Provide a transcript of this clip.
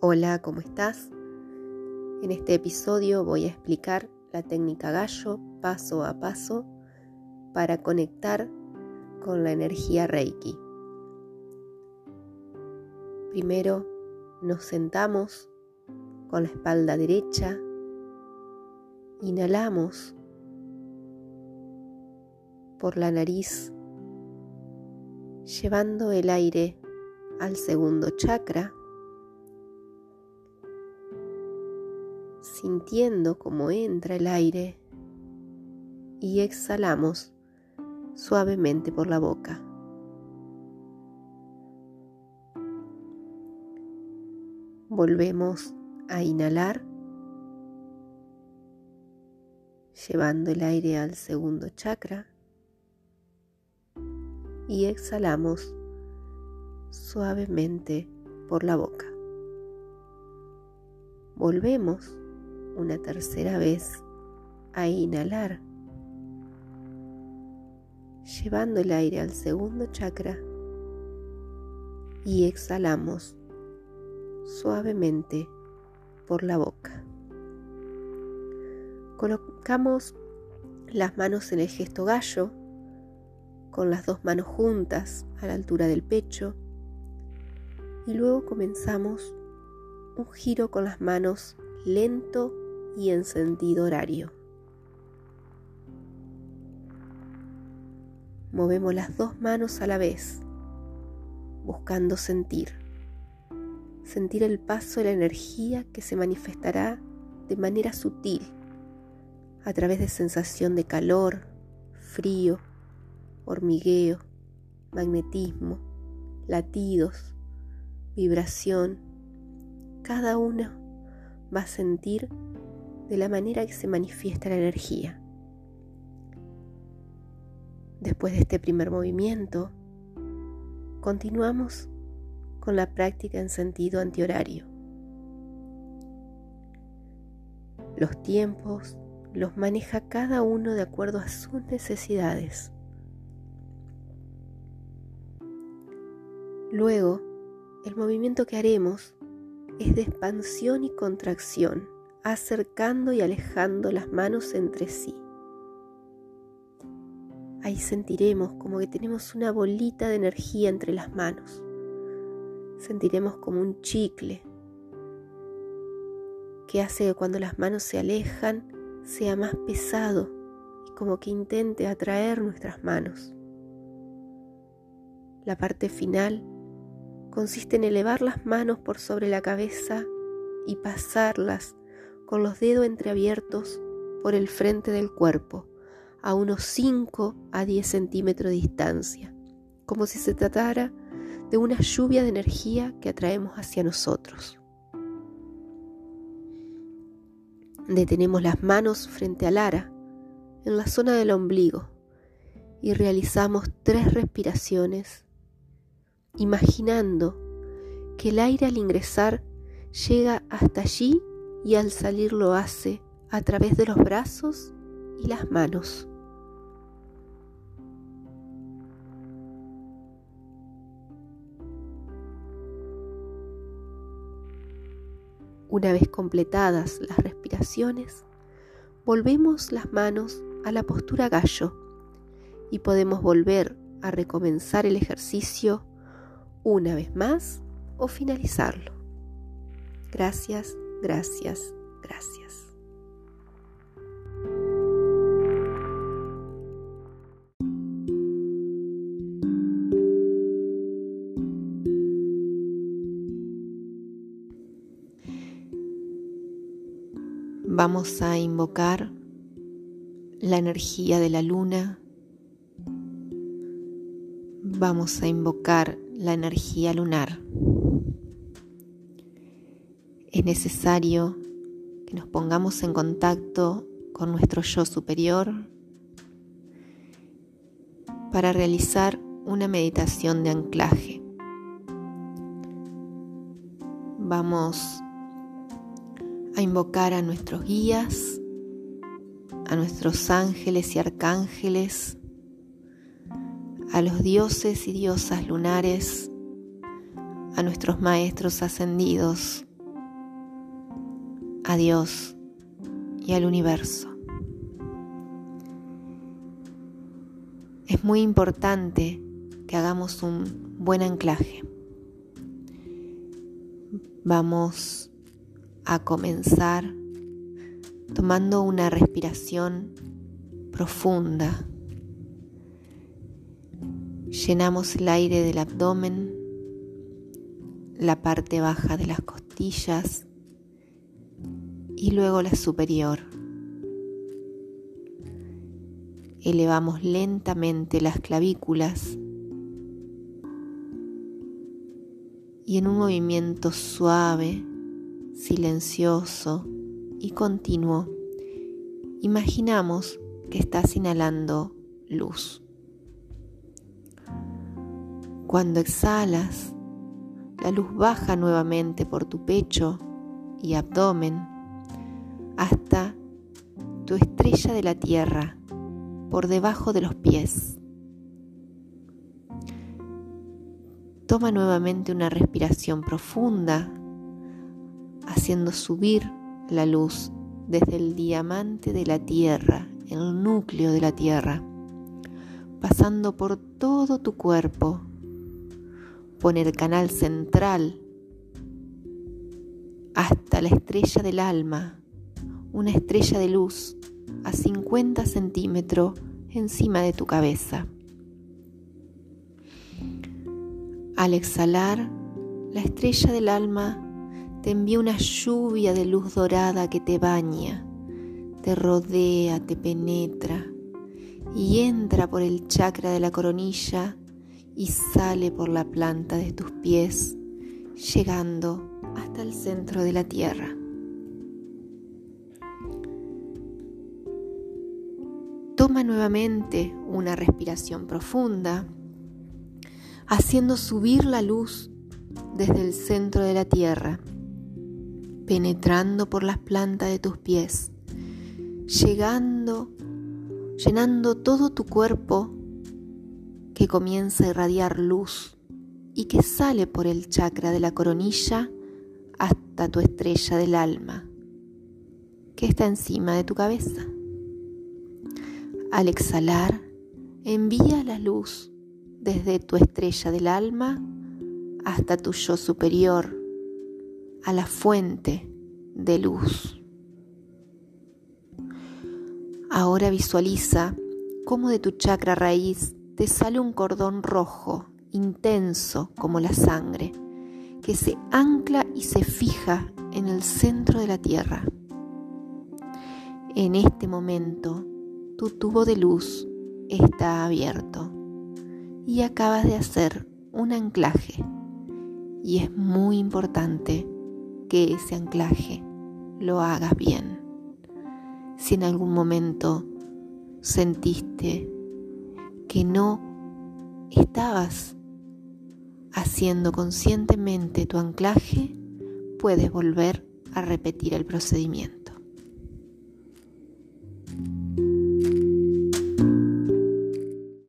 Hola, ¿cómo estás? En este episodio voy a explicar la técnica gallo paso a paso para conectar con la energía Reiki. Primero nos sentamos con la espalda derecha, inhalamos por la nariz, llevando el aire al segundo chakra sintiendo cómo entra el aire y exhalamos suavemente por la boca. Volvemos a inhalar, llevando el aire al segundo chakra y exhalamos suavemente por la boca. Volvemos una tercera vez a inhalar, llevando el aire al segundo chakra y exhalamos suavemente por la boca. Colocamos las manos en el gesto gallo, con las dos manos juntas a la altura del pecho, y luego comenzamos un giro con las manos lento y en sentido horario. Movemos las dos manos a la vez, buscando sentir, sentir el paso de la energía que se manifestará de manera sutil, a través de sensación de calor, frío, hormigueo, magnetismo, latidos, vibración, cada uno va a sentir de la manera que se manifiesta la energía. Después de este primer movimiento, continuamos con la práctica en sentido antihorario. Los tiempos los maneja cada uno de acuerdo a sus necesidades. Luego, el movimiento que haremos es de expansión y contracción acercando y alejando las manos entre sí. Ahí sentiremos como que tenemos una bolita de energía entre las manos. Sentiremos como un chicle que hace que cuando las manos se alejan sea más pesado y como que intente atraer nuestras manos. La parte final consiste en elevar las manos por sobre la cabeza y pasarlas con los dedos entreabiertos por el frente del cuerpo, a unos 5 a 10 centímetros de distancia, como si se tratara de una lluvia de energía que atraemos hacia nosotros. Detenemos las manos frente al ara, en la zona del ombligo, y realizamos tres respiraciones, imaginando que el aire al ingresar llega hasta allí y al salir lo hace a través de los brazos y las manos. Una vez completadas las respiraciones, volvemos las manos a la postura gallo y podemos volver a recomenzar el ejercicio una vez más o finalizarlo. Gracias gracias, gracias. Vamos a invocar la energía de la luna. Vamos a invocar la energía lunar es necesario que nos pongamos en contacto con nuestro yo superior para realizar una meditación de anclaje. Vamos a invocar a nuestros guías, a nuestros ángeles y arcángeles, a los dioses y diosas lunares, a nuestros maestros ascendidos a Dios y al universo. Es muy importante que hagamos un buen anclaje. Vamos a comenzar tomando una respiración profunda. Llenamos el aire del abdomen, la parte baja de las costillas y luego la superior. Elevamos lentamente las clavículas y en un movimiento suave, silencioso y continuo, imaginamos que estás inhalando luz. Cuando exhalas, la luz baja nuevamente por tu pecho y abdomen hasta tu estrella de la tierra, por debajo de los pies. Toma nuevamente una respiración profunda, haciendo subir la luz desde el diamante de la tierra, el núcleo de la tierra, pasando por todo tu cuerpo, por el canal central hasta la estrella del alma, una estrella de luz a 50 centímetros encima de tu cabeza. Al exhalar, la estrella del alma te envía una lluvia de luz dorada que te baña, te rodea, te penetra y entra por el chakra de la coronilla y sale por la planta de tus pies, llegando hasta el centro de la tierra. Toma nuevamente una respiración profunda haciendo subir la luz desde el centro de la tierra, penetrando por las plantas de tus pies, llegando, llenando todo tu cuerpo que comienza a irradiar luz y que sale por el chakra de la coronilla hasta tu estrella del alma, que está encima de tu cabeza. Al exhalar, envía la luz desde tu estrella del alma hasta tu yo superior, a la fuente de luz. Ahora visualiza cómo de tu chakra raíz te sale un cordón rojo, intenso como la sangre, que se ancla y se fija en el centro de la tierra. En este momento, tu tubo de luz está abierto y acabas de hacer un anclaje. Y es muy importante que ese anclaje lo hagas bien. Si en algún momento sentiste que no estabas haciendo conscientemente tu anclaje, puedes volver a repetir el procedimiento.